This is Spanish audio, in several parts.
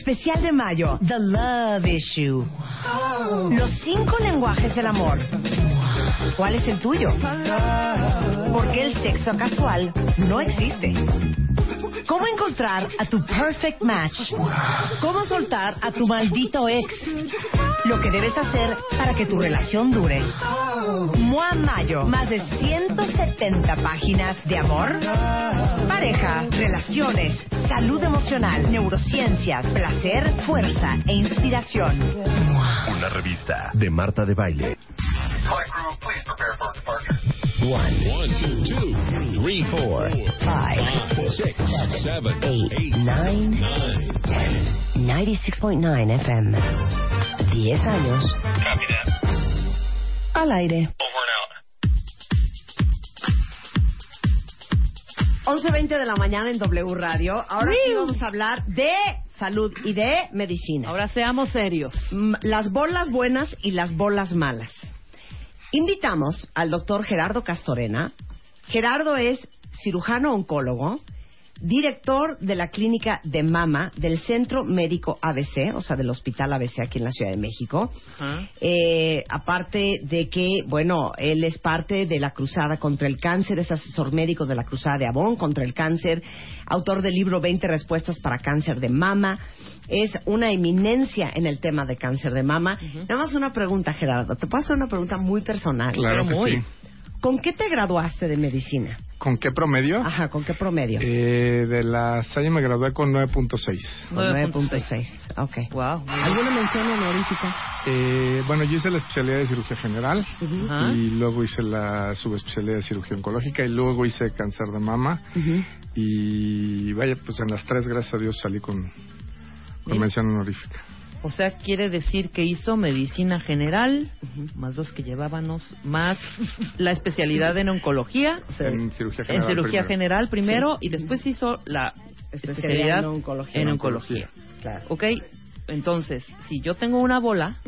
Especial de mayo, The Love Issue. Los cinco lenguajes del amor. ¿Cuál es el tuyo? Porque el sexo casual no existe. ¿Cómo encontrar a tu perfect match? ¿Cómo soltar a tu maldito ex? Lo que debes hacer para que tu relación dure. Mua Mayo, más de 170 páginas de amor, pareja, relaciones, salud emocional, neurociencias, placer, fuerza e inspiración. Una revista de Marta de Baile. One, two, two, three, four, Five, six, seven, eight, nine, ten. 96.9 FM. 10 años. Al aire. 11.20 de la mañana en W Radio. Ahora sí vamos a hablar de salud y de medicina. Ahora seamos serios. Mm, las bolas buenas y las bolas malas. Invitamos al doctor Gerardo Castorena. Gerardo es cirujano oncólogo, director de la clínica de mama del Centro Médico ABC, o sea, del Hospital ABC aquí en la Ciudad de México. Eh, aparte de que, bueno, él es parte de la cruzada contra el cáncer, es asesor médico de la cruzada de Avon contra el cáncer, autor del libro 20 respuestas para cáncer de mama, es una eminencia en el tema de cáncer de mama. Nada más una pregunta, Gerardo. Te puedo hacer una pregunta muy personal. Claro que muy. sí. ¿Con qué te graduaste de medicina? ¿Con qué promedio? Ajá, ¿con qué promedio? Eh, de la Salle me gradué con 9.6. Con 9.6. Ok. Wow. ¿Alguna mención honorífica? Eh, bueno, yo hice la especialidad de cirugía general y luego hice la subespecialidad de cirugía oncológica y luego hice cáncer de mama y vaya, pues en las tres, gracias a Dios, salí con, con mención honorífica. O sea, quiere decir que hizo medicina general, más dos que llevábamos, más la especialidad en oncología, En cirugía general. en cirugía primero. general primero y después hizo la especialidad en oncología. en oncología. Claro. Ok, entonces, si yo tengo una bola,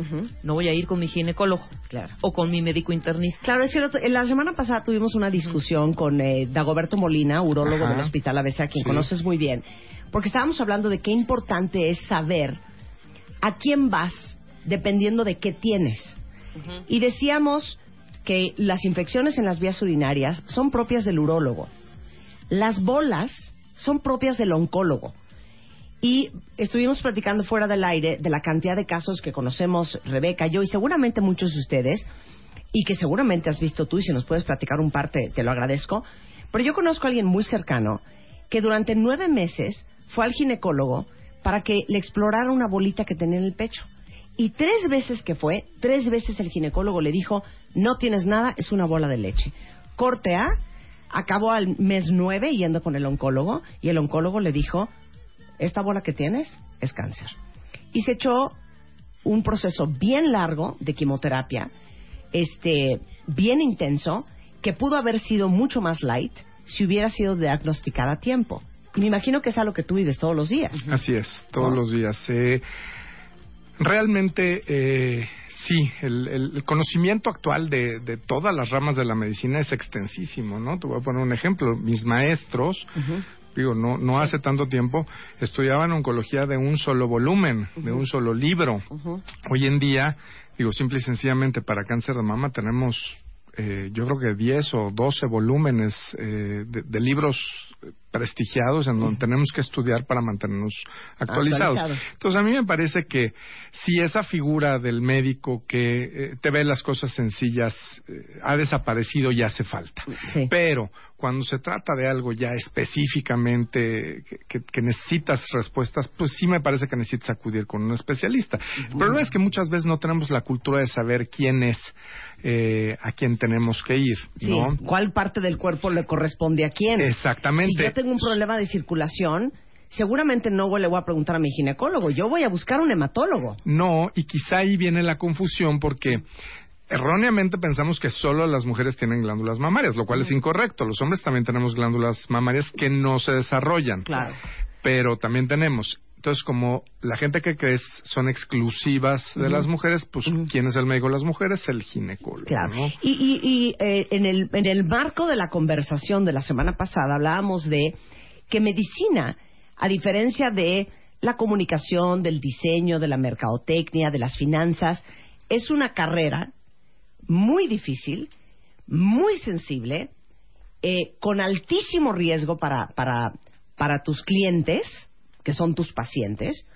no voy a ir con mi ginecólogo Claro. o con mi médico internista. Claro, es cierto. En la semana pasada tuvimos una discusión con eh, Dagoberto Molina, urólogo Ajá. del Hospital ABC, a quien Sí. conoces muy bien, porque estábamos hablando de qué importante es saber a quién vas dependiendo de qué tienes. Y decíamos que las infecciones en las vías urinarias son propias del urólogo. Las bolas son propias del oncólogo. Y estuvimos platicando fuera del aire de la cantidad de casos que conocemos Rebeca, yo y seguramente muchos de ustedes, y que seguramente has visto tú, y si nos puedes platicar un par, te, te lo agradezco. Pero yo conozco a alguien muy cercano que durante nueve meses fue al ginecólogo para que le explorara una bolita que tenía en el pecho. Y tres veces que fue, tres veces el ginecólogo le dijo, no tienes nada, es una bola de leche. Corte A, acabó al mes nueve yendo con el oncólogo y el oncólogo le dijo, esta bola que tienes es cáncer. Y se echó un proceso bien largo de quimioterapia, este, bien intenso, que pudo haber sido mucho más light si hubiera sido diagnosticada a tiempo. Me imagino que es algo que tú vives todos los días. Así es, todos ¿No? los días. Eh, realmente, eh, sí, el, el- el conocimiento actual de, de todas las ramas de la medicina es extensísimo, ¿no? Te voy a poner un ejemplo. Mis maestros, digo, no, no hace tanto tiempo, estudiaban oncología de un solo volumen, de un solo libro. Hoy en día, digo, simple y sencillamente para cáncer de mama tenemos eh, yo creo que 10 o 12 volúmenes eh, de, de libros prestigiados en donde tenemos que estudiar para mantenernos actualizados. Actualizados. Entonces a mí me parece que si esa figura del médico que eh, te ve las cosas sencillas eh, ha desaparecido y hace falta. Sí. Pero cuando se trata de algo ya específicamente que, que- que necesitas respuestas, pues sí me parece que necesitas acudir con un especialista. El problema es que muchas veces no tenemos la cultura de saber quién es eh, a quién tenemos que ir, Sí, ¿no? ¿cuál parte del cuerpo le corresponde a quién? Exactamente. Si yo tengo un problema de circulación, seguramente no le voy a preguntar a mi ginecólogo, yo voy a buscar un hematólogo. No, y quizá ahí viene la confusión porque erróneamente pensamos que solo las mujeres tienen glándulas mamarias, lo cual es incorrecto. Los hombres también tenemos glándulas mamarias que no se desarrollan. Claro. Pero también tenemos. Entonces, como la gente que crees son exclusivas de las mujeres, pues, ¿quién es el médico de las mujeres? El ginecólogo. Claro. ¿no? Y, y, y eh, en, el, en el marco de la conversación de la semana pasada hablábamos de que medicina, a diferencia de la comunicación, del diseño, de la mercadotecnia, de las finanzas, es una carrera muy difícil, muy sensible, eh, con altísimo riesgo para, para, para tus clientes, que son tus pacientes,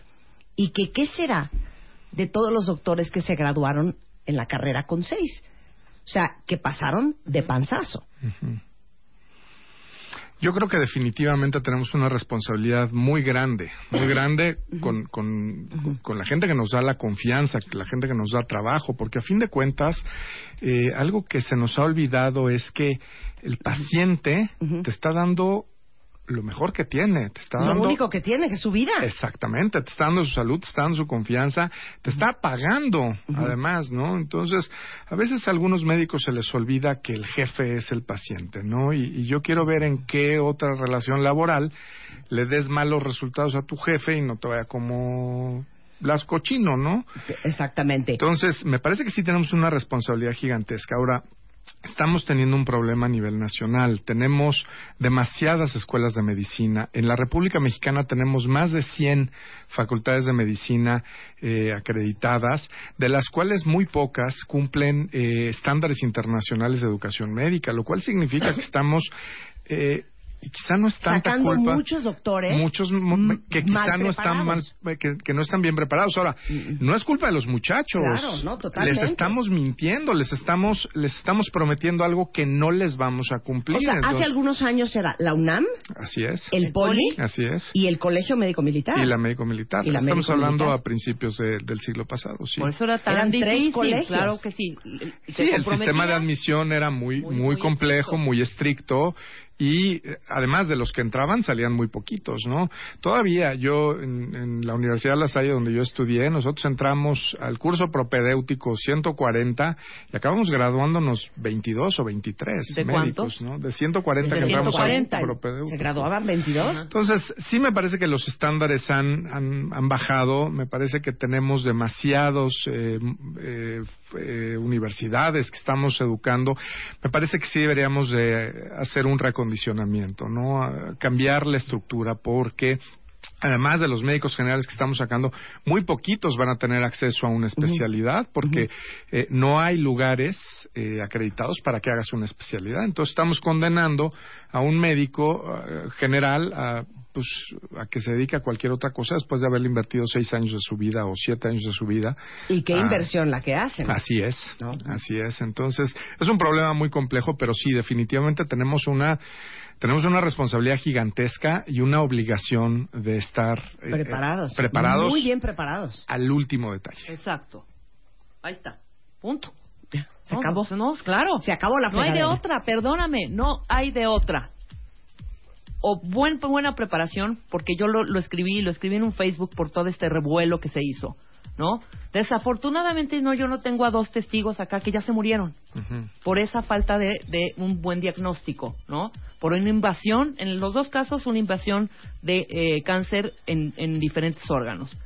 y que qué será de todos los doctores que se graduaron en la carrera con seis. O sea, que pasaron de panzazo. Yo creo que definitivamente tenemos una responsabilidad muy grande, muy grande con, con, con la gente que nos da la confianza, la gente que nos da trabajo, porque a fin de cuentas, eh, algo que se nos ha olvidado es que el paciente te está dando lo mejor que tiene, te está Lo dando único que tiene, que es su vida. Exactamente, te está dando su salud, te está dando su confianza, te está pagando, además, ¿no? Entonces, a veces a algunos médicos se les olvida que el jefe es el paciente, ¿no? Y, y yo quiero ver en qué otra relación laboral le des malos resultados a tu jefe y no te vaya como las cochino, ¿no? Exactamente. Entonces, me parece que sí tenemos una responsabilidad gigantesca. Ahora, estamos teniendo un problema a nivel nacional. Tenemos demasiadas escuelas de medicina. En la República Mexicana tenemos más de 100 facultades de medicina eh, acreditadas, de las cuales muy pocas cumplen eh, estándares internacionales de educación médica, lo cual significa que estamos eh, y quizá no es tanta Sacando culpa muchos doctores muchos que quizá mal no están mal preparados. que, que no están bien preparados ahora no es culpa de los muchachos Claro, no, totalmente. les estamos mintiendo les estamos les estamos prometiendo algo que no les vamos a cumplir O sea, hace Entonces, algunos años era la UNAM, así es el Poli así es y el Colegio Médico Militar. y la médico militar Y la estamos médico hablando militar. a principios de- del siglo pasado sí Por eso era tan Eran tres difícil. colegios. Claro que sí. Sí, el sistema de admisión era muy, Muy, muy, muy complejo, estricto. muy estricto y eh, además de los que entraban salían muy poquitos, ¿no? Todavía yo en, en la Universidad de La Salle donde yo estudié, nosotros entramos al curso propedéutico 140 y acabamos graduándonos 22 o 23 ¿De médicos, cuántos? ¿no? De 140 De que entramos al 140. propedéutico. Se graduaban 22. Entonces, sí me parece que los estándares han, han, han bajado. Me parece que tenemos demasiados eh, eh, eh, universidades que estamos educando. Me parece que sí deberíamos de hacer un recondicionamiento, ¿no? A- Cambiar la estructura porque además de los médicos generales que estamos sacando, muy poquitos van a tener acceso a una especialidad porque eh, no hay lugares eh, acreditados para que hagas una especialidad. Entonces estamos condenando a un médico eh, general a, pues, a que se dedique a cualquier otra cosa después de haberle invertido seis años de su vida o siete años de su vida. Y qué Ah, inversión la que hacen. Así es, ¿No? así es. Entonces, es un problema muy complejo, pero sí, definitivamente tenemos una tenemos una responsabilidad gigantesca y una obligación de estar eh, Preparados. eh, preparados Muy bien preparados. al último detalle. Exacto. Ahí está. Punto. Se No, acabó. No, claro. Se acabó la No hay de otra, perdóname, no hay de otra. O buen, buena preparación, porque yo lo, lo escribí, lo escribí en un Facebook por todo este revuelo que se hizo, ¿no? Desafortunadamente, no, yo no tengo a dos testigos acá que ya se murieron por esa falta de, de un buen diagnóstico, ¿no? Por una invasión, en los dos casos, una invasión de eh, cáncer en, en diferentes órganos.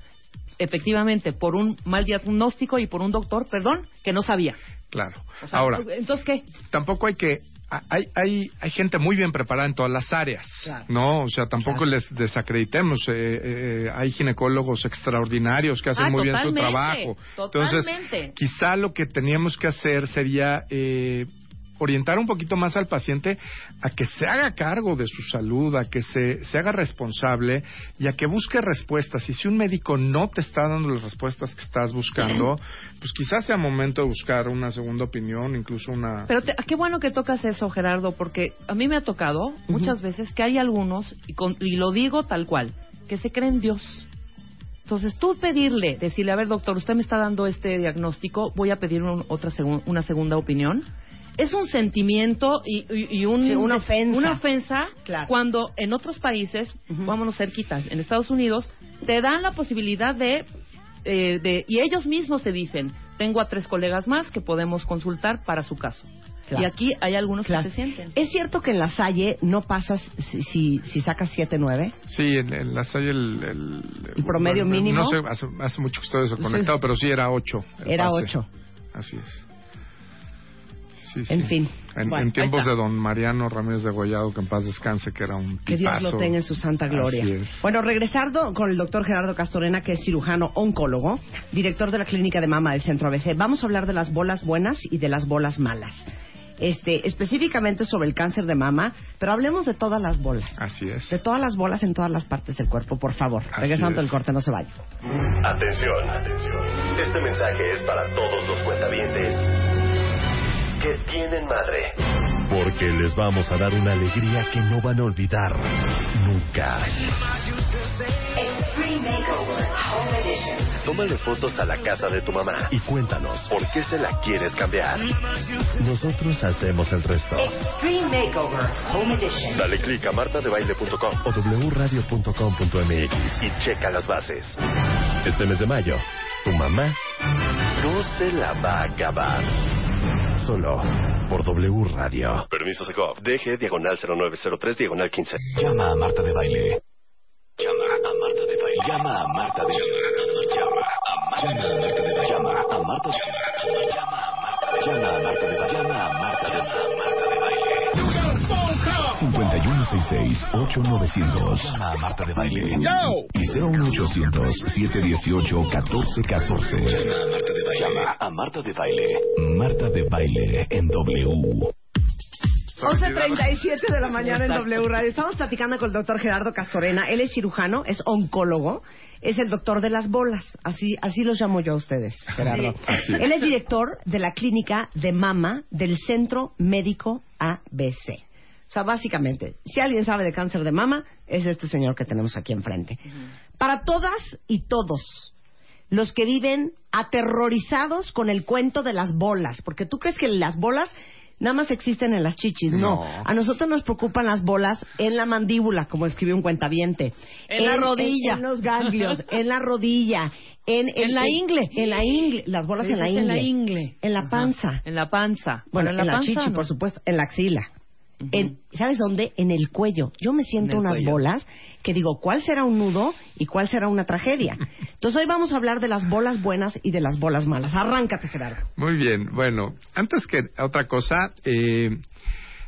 Efectivamente, por un mal diagnóstico y por un doctor, perdón, que no sabía. Claro. O sea, Ahora, entonces, ¿qué? tampoco hay que hay, hay, hay gente muy bien preparada en todas las áreas, Claro. ¿no? O sea, tampoco Claro. les desacreditemos. eh, eh, hay ginecólogos extraordinarios que hacen Ah, muy bien su trabajo. totalmente. Entonces, quizá lo que teníamos que hacer sería eh, orientar un poquito más al paciente a que se haga cargo de su salud, a que se, se haga responsable y a que busque respuestas. Y si un médico no te está dando las respuestas que estás buscando, pues quizás sea momento de buscar una segunda opinión, incluso una... Pero te- qué bueno que tocas eso, Gerardo, porque a mí me ha tocado muchas veces que hay algunos, y, con- y lo digo tal cual, que se creen Dios. Entonces, tú pedirle, decirle, a ver, doctor, usted me está dando este diagnóstico, voy a pedir un- otra segun- una segunda opinión, es un sentimiento y, y- y un, Sí, una ofensa. una ofensa Claro. cuando en otros países, vámonos cerquitas, en Estados Unidos, te dan la posibilidad de, eh, de... Y ellos mismos te dicen, tengo a tres colegas más que podemos consultar para su caso. Claro. Y aquí hay algunos Claro. que se sienten. ¿Es cierto que en la Salle no pasas si, si, si sacas 7-9? Sí, en, en la Salle el, el, ¿El promedio mínimo? No sé, hace, hace mucho que estoy desconectado, pero sí era 8. Era 8. Así es. Sí, En sí. fin. En, Bueno, en tiempos de don Mariano Ramírez de Gollado, que en paz descanse, que era un Que Dios tipazo. lo tenga en su santa gloria. Así es. Bueno, regresando con el doctor Gerardo Castorena, que es cirujano oncólogo, director de la clínica de mama del Centro ABC, vamos a hablar de las bolas buenas y de las bolas malas. Este, específicamente sobre el cáncer de mama, pero hablemos de todas las bolas. Así es. De todas las bolas en todas las partes del cuerpo, por favor. Así Regresando es. del corte, no se vaya. Atención, atención. Este mensaje es para todos los cuentavientes que tienen madre. Porque les vamos a dar una alegría que no van a olvidar nunca. Tómale fotos a la casa de tu mamá Y cuéntanos, por qué se la quieres cambiar. nosotros hacemos el resto. Dale clic a martadebaile.com O wradio.com.mx. y checa las bases. Este mes de mayo, tu mamá No se la va a acabar. Solo por W Radio. Permiso Segov. DG diagonal 0903 diagonal 15. Llama a Marta de Baile. Llama a Marta de Baile. Llama a Marta de Baile. Llama a Marta de Baile. Llama a Marta de Baile. Llama a Marta de Baile. Llama a Marta de Baile. 5166-8900. Llama a Marta de Baile. Y 01800-718-1414. Llama a Marta de Baile. A Marta de Baile. Marta de Baile en W. 11.37 de la mañana en W Radio. Estamos platicando con el doctor Gerardo Castorena. Él es cirujano, es oncólogo, es el doctor de las bolas. Así, así los llamo yo a ustedes, Gerardo. Él es director de la clínica de mama del Centro Médico ABC. O sea, básicamente, si alguien sabe de cáncer de mama, es este señor que tenemos aquí enfrente. Para todas y todos los que viven aterrorizados con el cuento de las bolas, porque tú crees que las bolas nada más existen en las chichis, no. No. A nosotros nos preocupan las bolas en la mandíbula, como escribió un cuentaviente. En la rodilla. En, en los ganglios, en la rodilla, en, En la ingle. En la ingle, las bolas en la ingle. en la ingle. En la Ajá. panza. En la panza. Bueno, en la, panza, chichi, no. por supuesto, en la axila. En- ¿Sabes dónde? En el cuello. Yo me siento unas cuello. bolas que digo, ¿cuál será un nudo y cuál será una tragedia? Entonces hoy vamos a hablar de las bolas buenas y de las bolas malas. Arráncate, Gerardo. Muy bien. Bueno, antes que otra cosa, eh,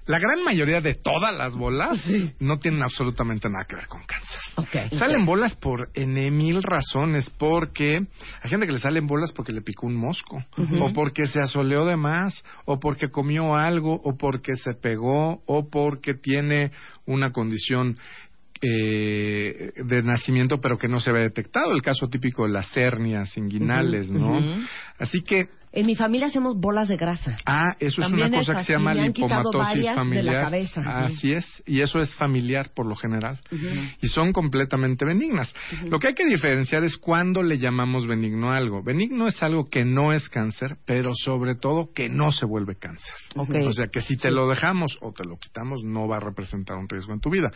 la gran mayoría de todas las bolas no tienen absolutamente nada que ver con cáncer. Salen bolas por N mil razones, porque hay gente que le salen bolas porque le picó un mosco, o porque se asoleó de más, o porque comió algo, o porque se pegó, o porque tiene una condición eh, de nacimiento pero que no se ve detectado, el caso típico de las hernias inguinales, ¿no? Así que En mi familia hacemos bolas de grasa. Ah, eso es una cosa que se llama lipomatosis varias de la familiar. cabeza. Así es, y eso es familiar por lo general. Y son completamente benignas. Lo que hay que diferenciar es cuándo le llamamos benigno a algo. Benigno es algo que no es cáncer, pero sobre todo que no se vuelve cáncer. Ok. O sea, que si te lo dejamos o te lo quitamos, no va a representar un riesgo en tu vida.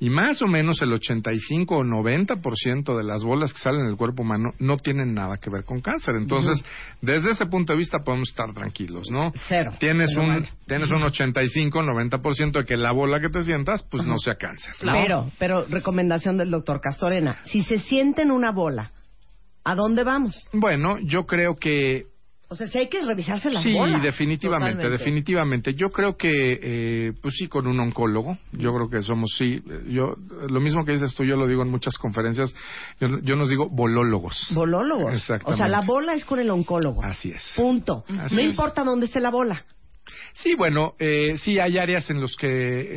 Y más o menos el 85 o 90% de las bolas que salen del cuerpo humano no tienen nada que ver con cáncer. Entonces, desde ese punto de vista podemos estar tranquilos, ¿no? Cero. Tienes un, tienes un 85, 90% de que la bola que te sientas, pues no sea cáncer. ¿no? Pero, pero recomendación del doctor Castorena. Si se sienten una bola, ¿a dónde vamos? Bueno, yo creo que O sea, si hay que revisarse las sí, bolas. definitivamente, Totalmente. definitivamente. Yo creo que, eh, pues sí, con un oncólogo. Yo creo que somos, sí. Yo, lo mismo que dices tú, yo lo digo en muchas conferencias. Yo, yo nos digo bolólogos. Bolólogos. Exactamente. O sea, la bola es con el oncólogo. Así es. Punto. Así no es. importa dónde esté la bola. Sí, bueno, eh, sí hay áreas en las que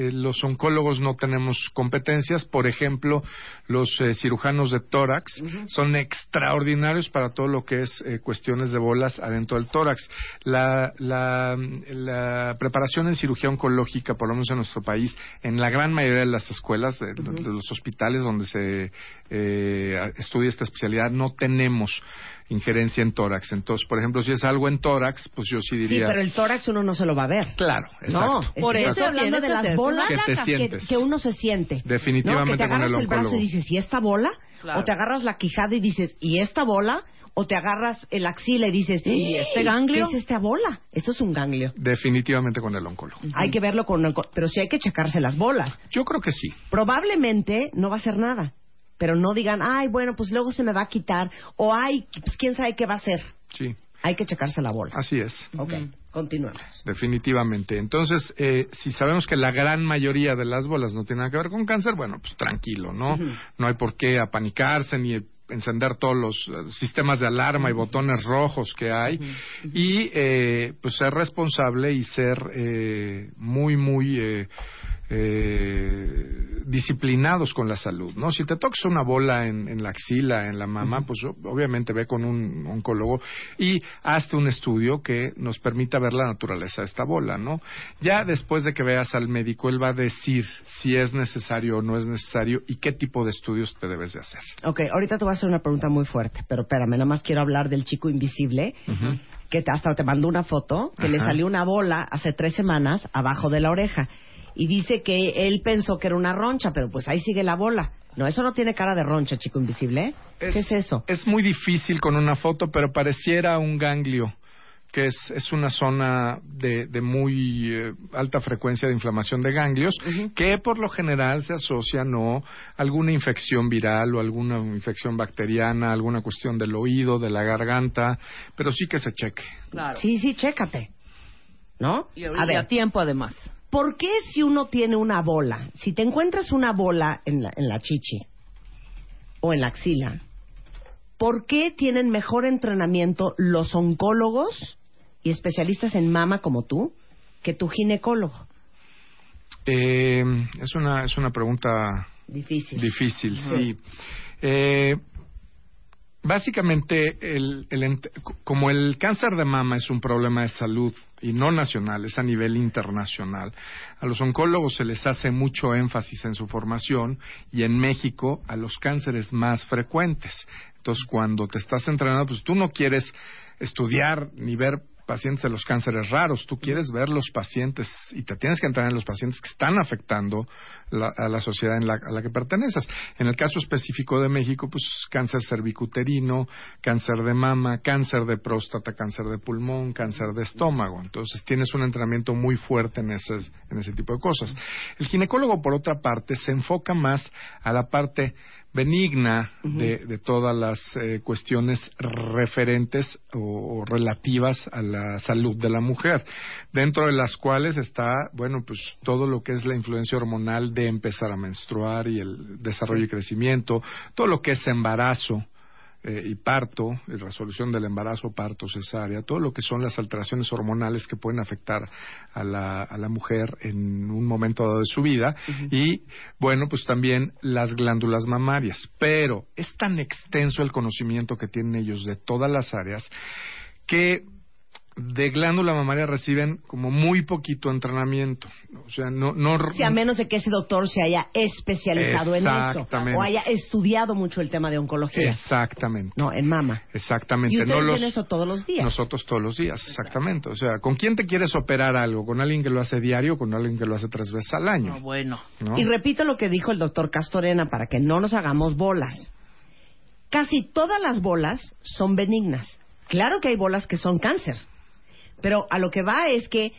eh, los oncólogos no tenemos competencias. Por ejemplo, los eh, cirujanos de tórax son extraordinarios para todo lo que es eh, cuestiones de bolas adentro del tórax. La, la, la preparación en cirugía oncológica, por lo menos en nuestro país, en la gran mayoría de las escuelas, de, los hospitales donde se eh, estudia esta especialidad, no tenemos injerencia en tórax. Entonces, por ejemplo, si es algo en tórax, pues yo sí Sí, diría... pero el tórax uno no se lo va a ver. Claro, No, exacto. es Por que eso estoy hablando de que las bolas Que te que, sientes. que uno se siente. Definitivamente ¿no? Que te con el agarras el brazo y dices, ¿y esta bola? Claro. O te agarras la quijada y dices, ¿y esta bola? O te agarras el axila y dices, ¿Y este ganglio? ¿Qué es esta bola? Esto es un ganglio. Definitivamente con el oncólogo. Hay que verlo con... onco- Pero sí hay que checarse las bolas. Yo creo que sí. Probablemente no va a hacer nada. Pero no digan, ay, bueno, pues luego se me va a quitar. O, ay, pues quién sabe qué va a hacer. Sí, Hay que checarse la bola. así es. Ok, continuemos. Definitivamente. Entonces, eh, si sabemos que la gran mayoría de las bolas no tienen nada que ver con cáncer, bueno, pues tranquilo, ¿no? No hay por qué apanicarse ni encender todos los eh, sistemas de alarma y botones rojos que hay y eh, pues ser responsable y ser eh, muy muy eh, eh, disciplinados con la salud, ¿no? Si te tocas una bola en, en la axila, en la mama, pues obviamente ve con un oncólogo y hazte un estudio que nos permita ver la naturaleza de esta bola, ¿no? Ya después de que veas al médico, él va a decir si es necesario o no es necesario y qué tipo de estudios te debes de hacer. Ok, ahorita te voy a hacer una pregunta muy fuerte, pero espérame, nada más quiero hablar del chico invisible, que te- hasta te mandó una foto, que le salió una bola hace tres semanas abajo de la oreja. Y dice que él pensó que era una roncha, pero pues ahí sigue la bola. No, eso no tiene cara de roncha, chico invisible. ¿eh? ¿Qué es eso? Es muy difícil con una foto, pero pareciera un ganglio, que es, es una zona de, de muy eh, alta frecuencia de inflamación de ganglios, que por lo general se asocia no a alguna infección viral o alguna infección bacteriana, alguna cuestión del oído, de la garganta, pero sí que se cheque. Claro. Sí, sí, chécate. ¿No? Y, a a, ver, a tiempo además. ¿Por qué si uno tiene una bola, si te encuentras una bola en la, en la chichi o en la axila, ¿por qué tienen mejor entrenamiento los oncólogos y especialistas en mama como tú que tu ginecólogo? Eh, es una es una pregunta Difícil. Difícil, sí. Eh, básicamente, el, el como el cáncer de mama es un problema de salud y no nacional, es a nivel internacional, a los oncólogos se les hace mucho énfasis en su formación y en México a los cánceres más frecuentes. Entonces, cuando te estás entrenando, pues tú no quieres estudiar ni ver pacientes de los cánceres raros, tú quieres ver los pacientes y te tienes que entrar en los pacientes que están afectando la- a la sociedad en la, a la que perteneces. En el caso específico de México, pues cáncer cervicuterino, cáncer de mama, cáncer de próstata, cáncer de pulmón, cáncer de estómago. Entonces tienes un entrenamiento muy fuerte en ese, en ese tipo de cosas. El ginecólogo, por otra parte, se enfoca más a la parte benigna de, de todas las eh, cuestiones referentes o, o relativas a la salud de la mujer, dentro de las cuales está, bueno, pues todo lo que es la influencia hormonal de empezar a menstruar y el desarrollo y crecimiento, todo lo que es embarazo, eh, y parto, y resolución del embarazo, parto, cesárea, todo lo que son las alteraciones hormonales que pueden afectar a la, a la mujer en un momento dado de su vida y, bueno, pues también las glándulas mamarias. Pero es tan extenso el conocimiento que tienen ellos de todas las áreas que de glándula mamaria reciben como muy poquito entrenamiento. O sea, no... no Sí, a menos de que ese doctor se haya especializado en eso Exactamente. o haya estudiado mucho el tema de oncología. Exactamente. No, en mama. Exactamente. Y ustedes no los... eso todos los días. Nosotros todos los días, exactamente. O sea, ¿con quién te quieres operar algo? ¿Con alguien que lo hace diario o con alguien que lo hace tres veces al año? No, bueno. ¿no? Y repito lo que dijo el doctor Castorena para que no nos hagamos bolas. Casi todas las bolas son benignas. Claro que hay bolas que son cáncer. Pero a lo que va es que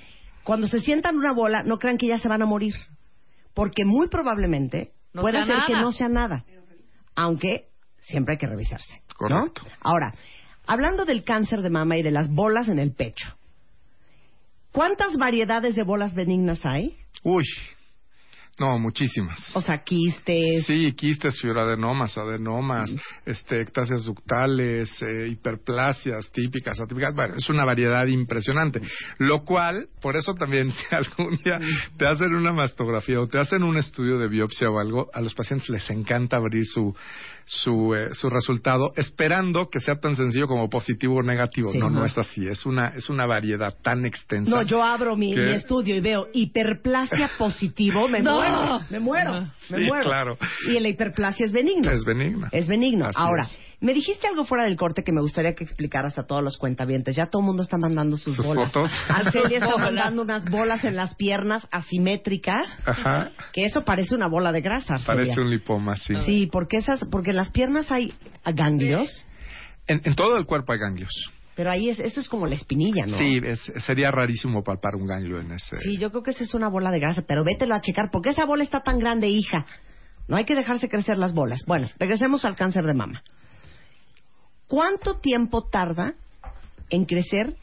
cuando se sientan una bola, no crean que ya se van a morir. Porque muy probablemente No puede ser que no sea nada. Aunque siempre hay que revisarse. ¿no? Correcto. Ahora, hablando del cáncer de mama y de las bolas en el pecho, ¿cuántas variedades de bolas benignas hay? Uy, no, muchísimas. O sea, quistes. Sí, quistes, fibroadenomas, adenomas, este, ectasias ductales, eh, hiperplasias típicas, atípicas. Bueno, es una variedad impresionante. Lo cual, por eso también, si algún día te hacen una mastografía o te hacen un estudio de biopsia o algo, a los pacientes les encanta abrir su, su, eh, su resultado, esperando que sea tan sencillo como positivo o negativo. Sí. no, no es así. Es una, es una variedad tan extensa. No, yo abro mi, mi estudio y veo hiperplasia positivo, me No. Muero, me muero, me Sí, muero. claro. Y la hiperplasia es benigna. Es benigna. Es benigno. Así Ahora, es. Me dijiste algo fuera del corte que me gustaría que explicaras a todos los cuentavientes. Ya todo el mundo está mandando sus, Sus bolas. fotos. Arcelia está mandando unas bolas en las piernas asimétricas. Ajá. Que eso parece una bola de grasa, Arcelia. Parece un lipoma, sí. Sí, porque esas, porque en las piernas hay ganglios, En, en todo el cuerpo hay ganglios. Pero ahí es, eso es como la espinilla, ¿no? Sí, es- sería rarísimo palpar un ganglio en ese. Sí, yo creo que esa es una bola de grasa, pero vételo a checar, porque esa bola está tan grande, hija. No hay que dejarse crecer las bolas. Bueno, regresemos al cáncer de mama. ¿Cuánto tiempo tarda en crecer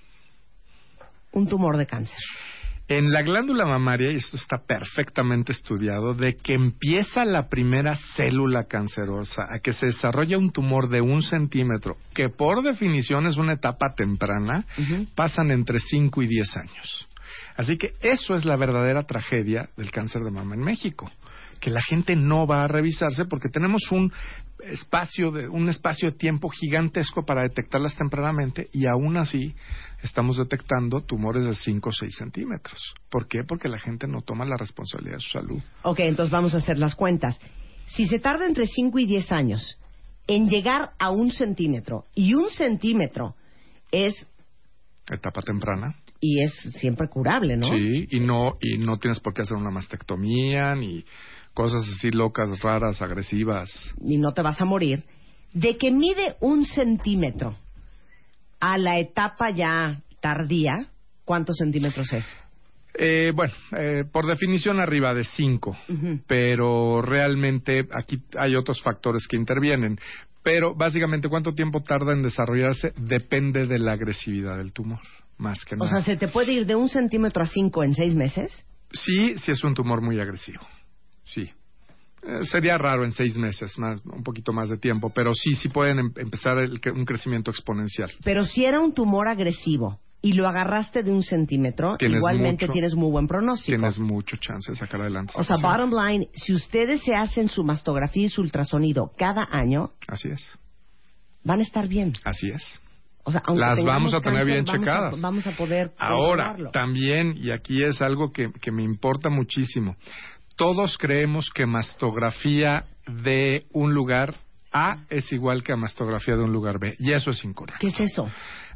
un tumor de cáncer? En la glándula mamaria, y esto está perfectamente estudiado, de que empieza la primera célula cancerosa a que se desarrolla un tumor de un centímetro, que por definición es una etapa temprana, pasan entre 5 y 10 años. Así que eso es la verdadera tragedia del cáncer de mama en México que la gente no va a revisarse porque tenemos un espacio de un espacio de tiempo gigantesco para detectarlas tempranamente y aún así estamos detectando tumores de 5 o 6 centímetros. ¿Por qué? Porque la gente no toma la responsabilidad de su salud. Ok, entonces vamos a hacer las cuentas. Si se tarda entre 5 y 10 años en llegar a un centímetro, y un centímetro es, Etapa temprana. y es siempre curable, ¿no? Sí, y no y no tienes por qué hacer una mastectomía ni cosas así locas, raras, agresivas. y no te vas a morir, de que mide un centímetro a la etapa ya tardía, ¿cuántos centímetros es? Eh, bueno, eh, por definición arriba de 5, Ujú. pero realmente aquí hay otros factores que intervienen. Pero básicamente cuánto tiempo tarda en desarrollarse depende de la agresividad del tumor, más que O nada. sea, ¿se te puede ir de un centímetro a cinco en seis meses? Sí, sí es un tumor muy agresivo. Sí. Eh, sería raro en seis meses, más, un poquito más de tiempo, pero sí, sí pueden em- empezar el un crecimiento exponencial. Pero si era un tumor agresivo y lo agarraste de un centímetro, Tienes igualmente mucho- tienes muy buen pronóstico. Tienes mucho chance de sacar adelante. O sea, bottom line, si ustedes se hacen su mastografía y su ultrasonido cada año, Así es, van a estar bien. así es. O sea, Las vamos a tener cáncer, bien vamos a- checadas. vamos a poder Ahora, controlarlo. también, y aquí es algo que, que me importa muchísimo, todos creemos que mastografía de un lugar A es igual que a mastografía de un lugar B, y eso es incorrecto. ¿Qué es eso?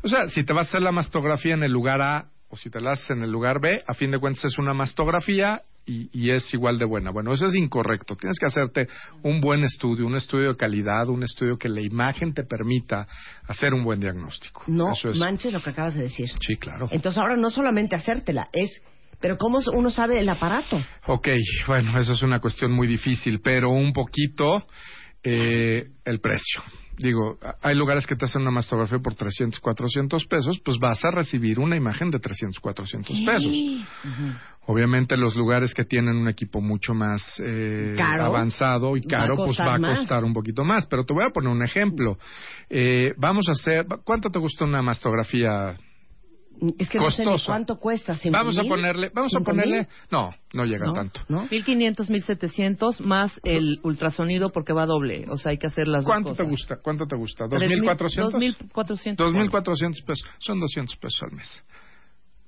O sea, si te vas a hacer la mastografía en el lugar A o si te la haces en el lugar B, a fin de cuentas es una mastografía y, y es igual de buena. Bueno, eso es incorrecto. Tienes que hacerte un buen estudio, un estudio de calidad, un estudio que la imagen te permita hacer un buen diagnóstico. No es- manches lo que acabas de decir. Sí, claro. Entonces ahora no solamente hacértela, es... Pero ¿cómo uno sabe el aparato? Ok, bueno, eso es una cuestión muy difícil, pero un poquito eh, el precio. Digo, a- hay lugares que te hacen una mastografía por 300, 400 pesos, pues vas a recibir una imagen de 300, 400 pesos. Obviamente los lugares que tienen un equipo mucho más eh, Caro. avanzado y Va a caro, pues va a más. costar un poquito más. Pero te voy a poner un ejemplo. Eh, vamos a hacer, ¿cuánto te gusta una mastografía Es que no sé ni Costosa. cuánto cuesta. ¿cinco Vamos a mil? ponerle, vamos a ¿Cinco ponerle, mil? no, no llega ¿No? tanto. ¿No? 1500, 1700 más el ultrasonido porque va doble. O sea, hay que hacer las ¿Cuánto dos te cosas. gusta? ¿Cuánto te gusta? Tres mil- ¿2.400? 2400. 2.400 pesos. Son 200 pesos al mes.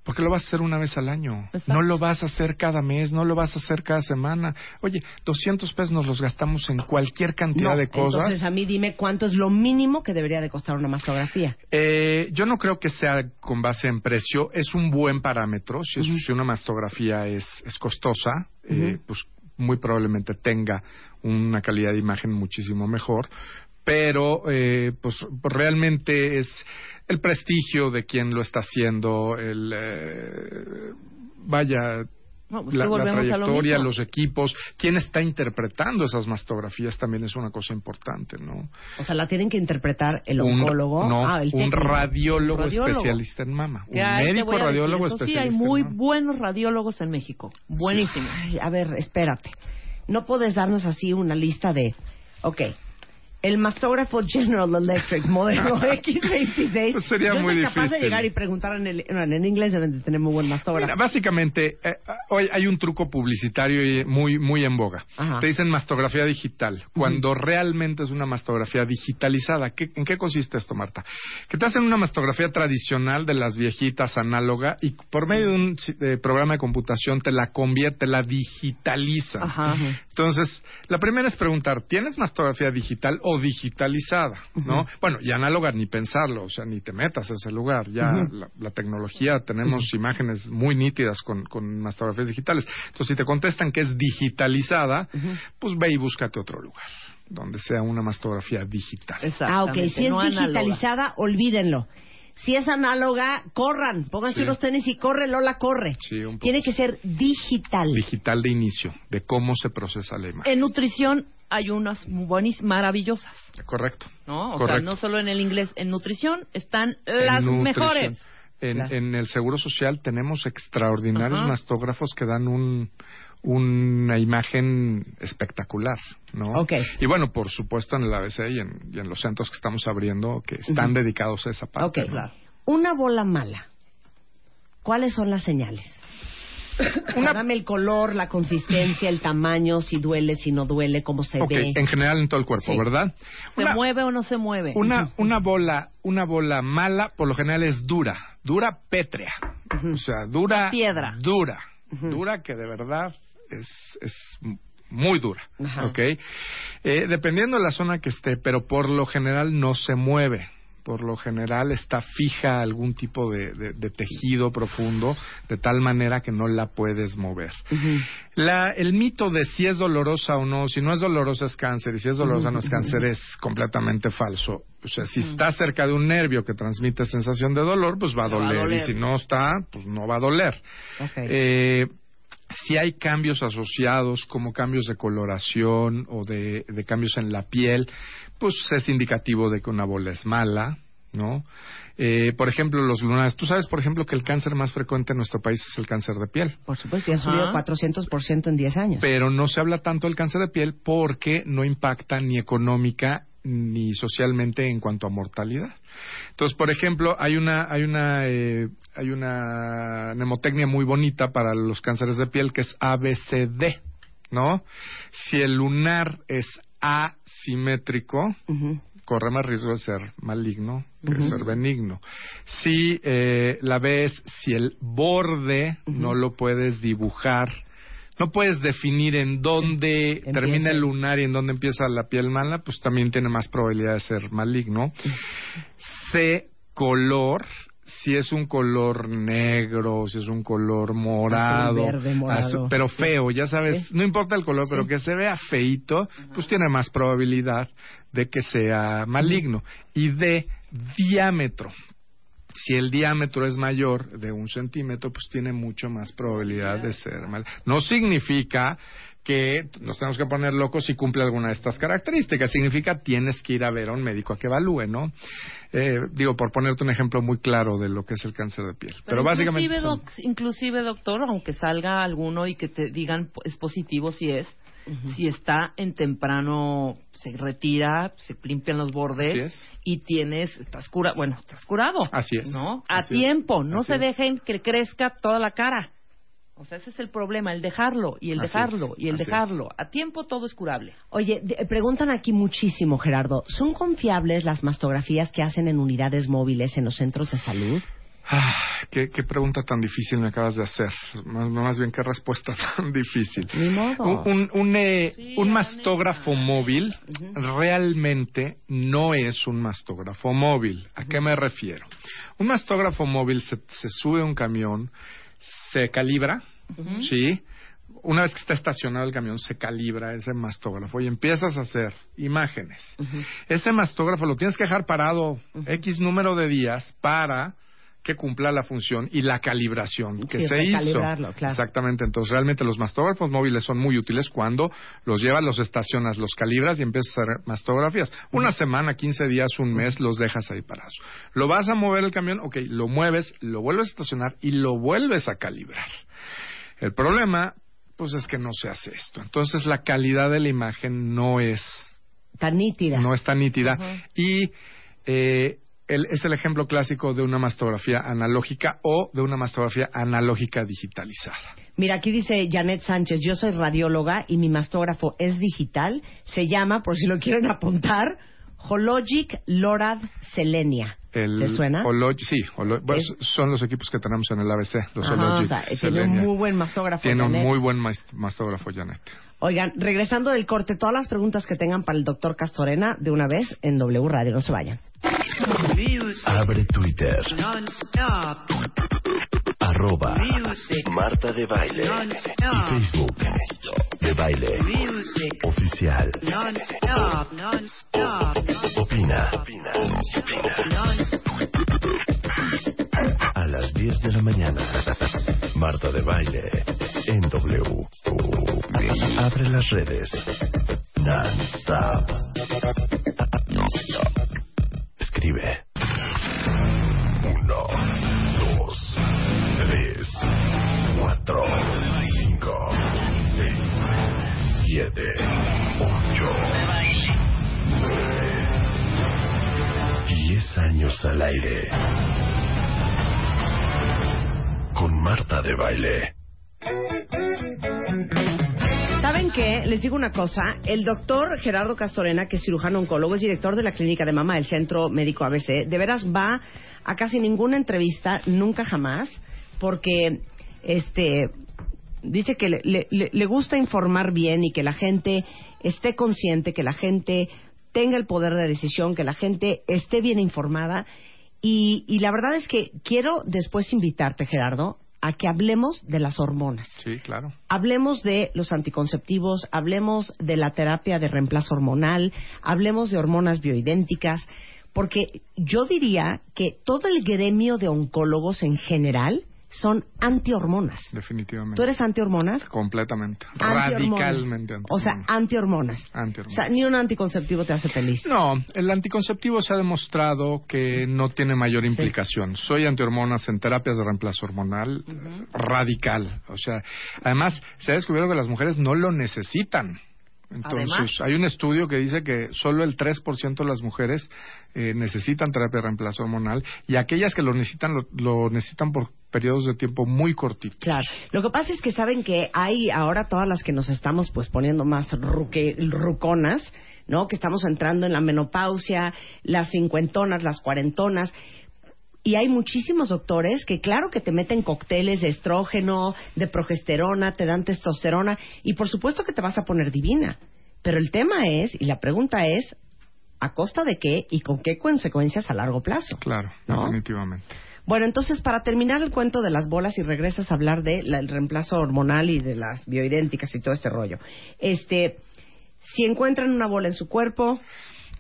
Porque lo vas a hacer una vez al año. Exacto. No lo vas a hacer cada mes, no lo vas a hacer cada semana. Oye, 200 pesos nos los gastamos en cualquier cantidad No, de cosas. Entonces a mí dime cuánto es lo mínimo que debería de costar una mastografía. Eh, yo no creo que sea con base en precio. Es un buen parámetro. Si, es- si una mastografía es, es costosa, eh, pues muy probablemente tenga una calidad de imagen muchísimo mejor. Pero, eh, pues realmente es el prestigio de quien lo está haciendo, el. eh, vaya. No, pues la, lo trayectoria, los equipos, quién está interpretando esas mastografías también es una cosa importante, ¿no? O sea, la tienen que interpretar el Un- oncólogo. no, ah, el un radiólogo, Radiólogo. especialista en mama. Un médico radiólogo eso Sí, especialista hay muy en mama. buenos radiólogos en México. Buenísimos. A ver, espérate. No puedes darnos así una lista de. Ok. El mastógrafo General Electric modelo X26. Pues sería Yo muy soy capaz de llegar y preguntar en, el, en inglés deben de tener muy buen mastógrafo. Mira, básicamente, eh, hoy hay un truco publicitario y muy, muy en boga. Ajá. Te dicen mastografía digital, cuando realmente es una mastografía digitalizada. ¿Qué- ¿En qué consiste esto, Marta? Que te hacen una mastografía tradicional de las viejitas análoga y por medio de un de programa de computación te la convierte, la digitaliza. Ajá. Entonces, la primera es preguntar, ¿tienes mastografía digital o digitalizada, ¿no? Bueno, y análoga ni pensarlo, o sea, ni te metas a ese lugar. Ya la, la tecnología, tenemos imágenes muy nítidas con, con mastografías digitales. Entonces, si te contestan que es digitalizada, pues ve y búscate otro lugar donde sea una mastografía digital. Ah, ok. Si es no análoga. digitalizada, olvídenlo. Si es análoga, corran. Pónganse Sí. los tenis y corre, Lola, corre. Sí, un poco. Tiene que ser digital. Digital de inicio, de cómo se procesa la imagen. En nutrición hay unas buenas, maravillosas, Correcto. ¿no? O Correcto. sea, no solo en el inglés, en nutrición están las En nutrición. mejores. En, Claro. en el Seguro Social tenemos extraordinarios Ajá. mastógrafos que dan un, una imagen espectacular, ¿no? Ok. Y bueno, por supuesto en el ABC y en, y en los centros que estamos abriendo que están dedicados a esa parte. Ok. ¿no? Una bola mala. ¿Cuáles son las señales? Dame el color, la consistencia, el tamaño, si duele, si no duele, cómo se Ok, ve. en general en todo el cuerpo, Sí. ¿verdad? ¿Se Una- mueve o no se mueve? Una, una bola, una bola mala, por lo general es dura, dura pétrea, o sea, dura, Piedra. dura, dura que de verdad es, es muy dura, Ajá. ¿ok? Eh, dependiendo de la zona que esté, pero por lo general no se mueve. Por lo general está fija a algún tipo de, de- de tejido profundo, de tal manera que no la puedes mover. La, el mito de si es dolorosa o no, si no es dolorosa es cáncer y si es dolorosa no es cáncer es completamente falso. O sea, si está cerca de un nervio que transmite sensación de dolor, pues va a Le va a doler. Y si no está, pues no va a doler. Eh, si hay cambios asociados como cambios de coloración o de, de cambios en la piel, pues es indicativo de que una bola es mala, ¿no? Eh, por ejemplo, los lunares. Tú sabes, por ejemplo, que el cáncer más frecuente en nuestro país es el cáncer de piel. Por supuesto, ya ha subido Ajá. 400% en 10 años. Pero no se habla tanto del cáncer de piel porque no impacta ni económica ni socialmente en cuanto a mortalidad. Entonces, por ejemplo, hay una hay una eh, hay una mnemotecnia muy bonita para los cánceres de piel que es ABCD, ¿no? Si el lunar es asimétrico, Ujú. corre más riesgo de ser maligno que de ser benigno. Si eh, la ves, si el borde no lo puedes dibujar, no puedes definir en dónde Empieza. termina el lunar y en dónde empieza la piel mala, pues también tiene más probabilidad de ser maligno. C, color. Si es un color negro, si es un color morado, verde, morado. azul- pero feo, ya sabes, no importa el color, pero Sí. que se vea feito, pues tiene más probabilidad de que sea maligno. Y de diámetro. Si el diámetro es mayor de un centímetro, pues tiene mucho más probabilidad de ser mal. No significa que nos tenemos que poner locos si cumple alguna de estas características. Significa tienes que ir a ver a un médico a que evalúe, ¿no? Eh, digo, por ponerte un ejemplo muy claro de lo que es el cáncer de piel. Pero, básicamente... inclusive, son- doc- inclusive, doctor, aunque salga alguno y que te digan es positivo si es, si está en temprano, se retira, se limpian los bordes Así es. y tienes, estás cura, bueno, estás curado. Así es. ¿No? A Así es. tiempo, no Así se es. dejen que crezca toda la cara. O sea, ese es el problema, el dejarlo y el Así dejarlo es, y el es. dejarlo. A tiempo todo es curable. Oye, de- preguntan aquí muchísimo, Gerardo. ¿Son confiables las mastografías que hacen en unidades móviles en los centros de salud? Ah, qué, qué pregunta tan difícil me acabas de hacer. Más, más bien, qué respuesta tan difícil. Ni modo. Un, un, un, eh, Sí, un mastógrafo móvil realmente no es un mastógrafo móvil. ¿A qué me refiero? Un mastógrafo móvil se, se sube a un camión, se calibra, ¿sí? Una vez que está estacionado el camión, se calibra ese mastógrafo y empiezas a hacer imágenes. Ese mastógrafo lo tienes que dejar parado X número de días para que cumpla la función y la calibración que Sí, se hizo. claro. Exactamente. Entonces, realmente los mastógrafos móviles son muy útiles cuando los llevas, los estacionas, los calibras y empiezas a hacer mastografías. Una semana, 15 días, un mes, los dejas ahí parados. Lo vas a mover el camión, ok, lo mueves, lo vuelves a estacionar y lo vuelves a calibrar. El problema, pues es que no se hace esto. Entonces, la calidad de la imagen no es Tan nítida. no es tan nítida. Y eh, el- es el ejemplo clásico de una mastografía analógica o de una mastografía analógica digitalizada. Mira, aquí dice Janet Sánchez, yo soy radióloga y mi mastógrafo es digital. Se llama, por si lo quieren apuntar, Hologic Lorad Selenia. El ¿Le suena? Sí, Holo- bueno, Es- son los equipos que tenemos en el ABC, los Ajá, Hologic o sea, tiene un muy buen mastógrafo. Tiene un Janet. muy buen mas- mastógrafo, Janet. Oigan, regresando del corte, todas las preguntas que tengan para el doctor Castorena de una vez en W Radio, no se vayan. Abre Twitter. Arroba Marta de Baile. Y Facebook. De Baile. Oficial. Opina. A las 10 de la mañana. Marta de Baile. En W. Abre las redes. Non-stop. Escribe. Años al aire. Con Marta de Baile. ¿Saben qué? Les digo una cosa. El doctor Gerardo Castorena, que es cirujano oncólogo, es director de la clínica de mama del Centro Médico ABC, de veras va a casi ninguna entrevista, nunca jamás, porque este dice que le, le- le gusta informar bien y que la gente esté consciente, que la gente tenga el poder de decisión, que la gente esté bien informada. Y, y la verdad es que quiero después invitarte, Gerardo, a que hablemos de las hormonas. Sí, claro. Hablemos de los anticonceptivos, hablemos de la terapia de reemplazo hormonal, hablemos de hormonas bioidénticas, porque yo diría que todo el gremio de oncólogos en general son antihormonas. Definitivamente. ¿Tú eres antihormonas? Completamente. Antihormonas. Radicalmente O sea, antihormonas. Antihormonas. O sea, ni un anticonceptivo te hace feliz. No, el anticonceptivo se ha demostrado que no tiene mayor implicación. Soy antihormonas en terapias de reemplazo hormonal radical. O sea, además se ha descubierto que las mujeres no lo necesitan. Entonces, Además. hay un estudio que dice que solo el 3% de las mujeres eh, necesitan terapia de reemplazo hormonal y aquellas que lo necesitan, lo, lo necesitan por periodos de tiempo muy cortitos. Claro. Lo que pasa es que saben que hay ahora todas las que nos estamos pues poniendo más ruque- ruconas, ¿no? Que estamos entrando en la menopausia, las cincuentonas, las cuarentonas. Y hay muchísimos doctores que claro que te meten cócteles de estrógeno, de progesterona, te dan testosterona y por supuesto que te vas a poner divina. Pero el tema es, y la pregunta es, ¿a costa de qué y con qué consecuencias a largo plazo? Claro, ¿No? definitivamente. Bueno, entonces, para terminar el cuento de las bolas y regresas a hablar del reemplazo hormonal y de las bioidénticas y todo este rollo. Este, si encuentran una bola en su cuerpo,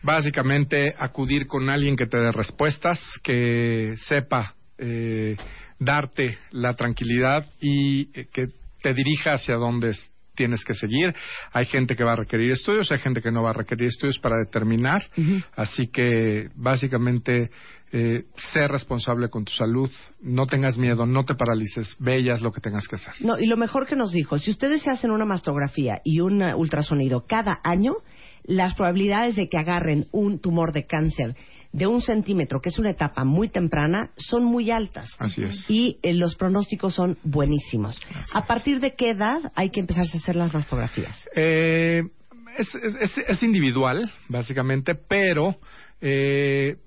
Básicamente, acudir con alguien que te dé respuestas, que sepa eh, darte la tranquilidad y eh, que te dirija hacia dónde es- tienes que seguir. Hay gente que va a requerir estudios, hay gente que no va a requerir estudios para determinar. Así que, básicamente, eh, sé responsable con tu salud, no tengas miedo, no te paralices, ve y haz lo que tengas que hacer. no, y lo mejor que nos dijo, si ustedes se hacen una mastografía y un ultrasonido cada año, las probabilidades de que agarren un tumor de cáncer de un centímetro, que es una etapa muy temprana, son muy altas. Así es. Y eh, los pronósticos son buenísimos. ¿A partir de qué edad hay que empezarse a hacer las mastografías? Eh, es, es- es- es individual, básicamente, pero eh,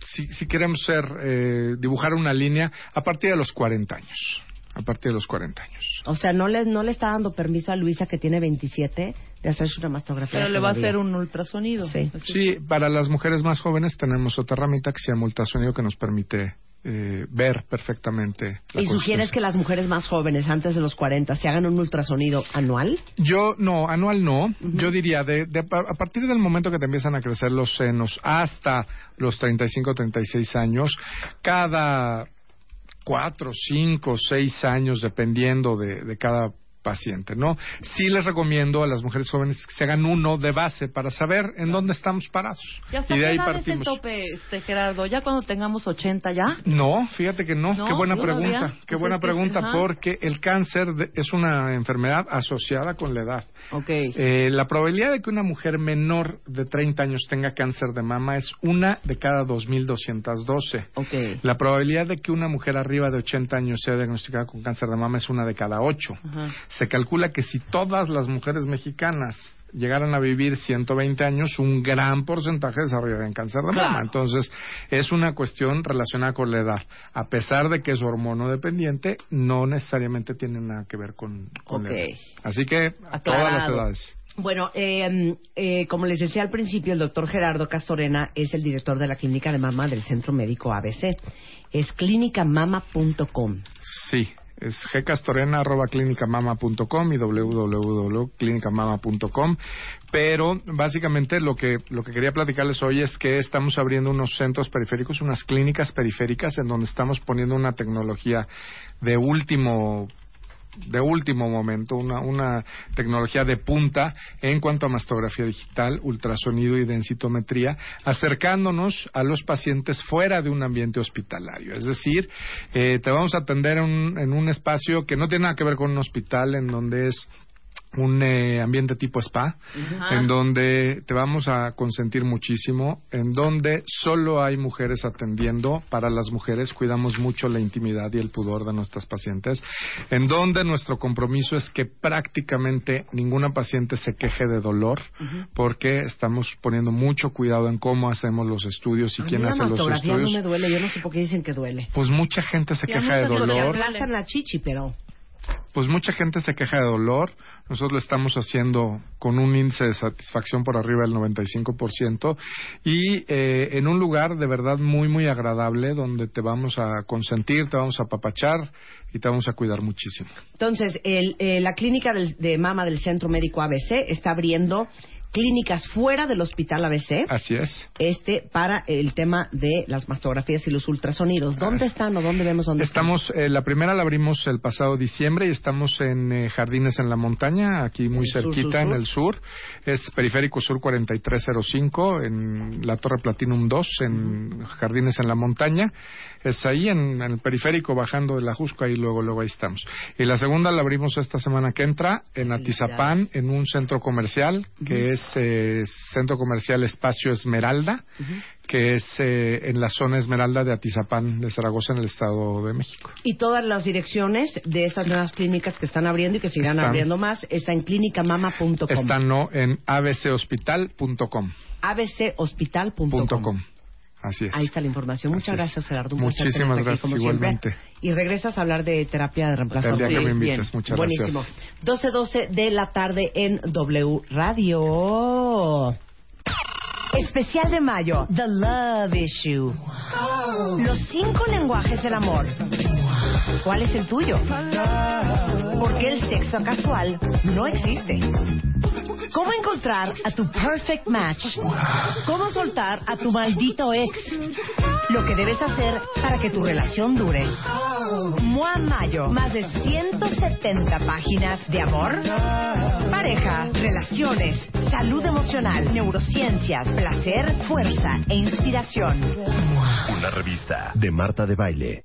si, si queremos ser, eh, dibujar una línea a partir de los 40 años. A partir de los 40 años. O sea, no le, no le está dando permiso a Luisa, que tiene 27, de hacerse una mastografía. Pero le va a hacer un ultrasonido. Sí. Sí, para las mujeres más jóvenes tenemos otra herramienta que se llama ultrasonido que nos permite eh, ver perfectamente. la ¿Y sugieres que las mujeres más jóvenes, antes de los 40, se hagan un ultrasonido anual? Yo, no, anual no. Yo diría, de, de- a partir del momento que te empiezan a crecer los senos hasta los 35, 36 años, cada cuatro, cinco, seis años, dependiendo de, de cada paciente, ¿no? Sí les recomiendo a las mujeres jóvenes que se hagan uno de base para saber en dónde estamos parados. ¿Y hasta de qué ahí es el partimos. tope, este, Gerardo? ¿Ya cuando tengamos 80 ya? No, fíjate que no. ¿No? Qué buena pregunta. Qué Pues buena que- pregunta, porque el cáncer de- es una enfermedad asociada con la edad. Ok. Eh, la probabilidad de que una mujer menor de 30 años tenga cáncer de mama es una de cada 2.212. ok. La probabilidad de que una mujer arriba de 80 años sea diagnosticada con cáncer de mama es una de cada 8. Ajá. Se calcula que si todas las mujeres mexicanas llegaran a vivir 120 años, un gran porcentaje desarrollarían cáncer de mama. Claro. Entonces, es una cuestión relacionada con la edad. A pesar de que es hormono dependiente, no necesariamente tiene nada que ver con, con la edad. Así que, a Aclarado. todas las edades. Bueno, eh, eh, como les decía al principio, el doctor Gerardo Castorena es el director de la clínica de mama del Centro Médico ABC. Es clinicamama.com. Sí, es gcastorena.clinicamama.com y www.clinicamama.com. Pero básicamente lo que, lo que quería platicarles hoy es que estamos abriendo unos centros periféricos, unas clínicas periféricas en donde estamos poniendo una tecnología de último de último momento, una, una tecnología de punta en cuanto a mastografía digital, ultrasonido y densitometría, acercándonos a los pacientes fuera de un ambiente hospitalario. Es decir, eh, te vamos a atender en en un espacio que no tiene nada que ver con un hospital, en donde es un eh, ambiente tipo spa, en donde te vamos a consentir muchísimo, en donde solo hay mujeres atendiendo. Para las mujeres cuidamos mucho la intimidad y el pudor de nuestras pacientes, en donde nuestro compromiso es que prácticamente ninguna paciente se queje de dolor, porque estamos poniendo mucho cuidado en cómo hacemos los estudios y A mí quién la hace los estudios. no me duele, yo no sé por qué dicen que duele. Pues mucha gente se Y queja de dolor. duele. la chichi, pero... Pues mucha gente se queja de dolor. Nosotros lo estamos haciendo con un índice de satisfacción por arriba del 95% y eh, en un lugar de verdad muy, muy agradable donde te vamos a consentir, te vamos a apapachar y te vamos a cuidar muchísimo. Entonces, el, eh, la clínica del- de mama del Centro Médico ABC está abriendo clínicas fuera del Hospital ABC. Así es. Este para el tema de las mastografías y los ultrasonidos. ¿Dónde están o dónde vemos dónde Estamos, eh, la primera la abrimos el pasado diciembre y estamos en eh, Jardines en la Montaña, aquí muy El sur, cerquita sur, en sur. el sur. Es Periférico Sur 4305, en la Torre Platinum 2, en Jardines en la Montaña. Es ahí en, en el periférico, bajando de la Jusco, ahí luego, luego ahí estamos. Y la segunda la abrimos esta semana que entra, en Atizapán, en un centro comercial, que es eh, Centro Comercial Espacio Esmeralda, que es eh, en la zona Esmeralda de Atizapán, de Zaragoza, en el Estado de México. Y todas las direcciones de estas nuevas clínicas que están abriendo y que seguirán Están- abriendo más está en clinicamama.com. Están no en abchospital.com. abchospital.com. Así es. Ahí está la información. Muchas Así gracias, Gerardo. Muchísimas aquí, gracias, siempre. igualmente. Y regresas a hablar de terapia de reemplazo. El día que me invites, muchas Buenísimo. gracias. 12-12 de la tarde en W Radio. Especial de mayo, The Love Issue. Los cinco lenguajes del amor. ¿Cuál es el tuyo? Porque el sexo casual no existe. ¿Cómo encontrar a tu perfect match? ¿Cómo soltar a tu maldito ex? Lo que debes hacer para que tu relación dure. Mua Mayo, más de 170 páginas de amor, pareja, relaciones, salud emocional, neurociencias, placer, fuerza e inspiración. Una revista de Marta de Baile.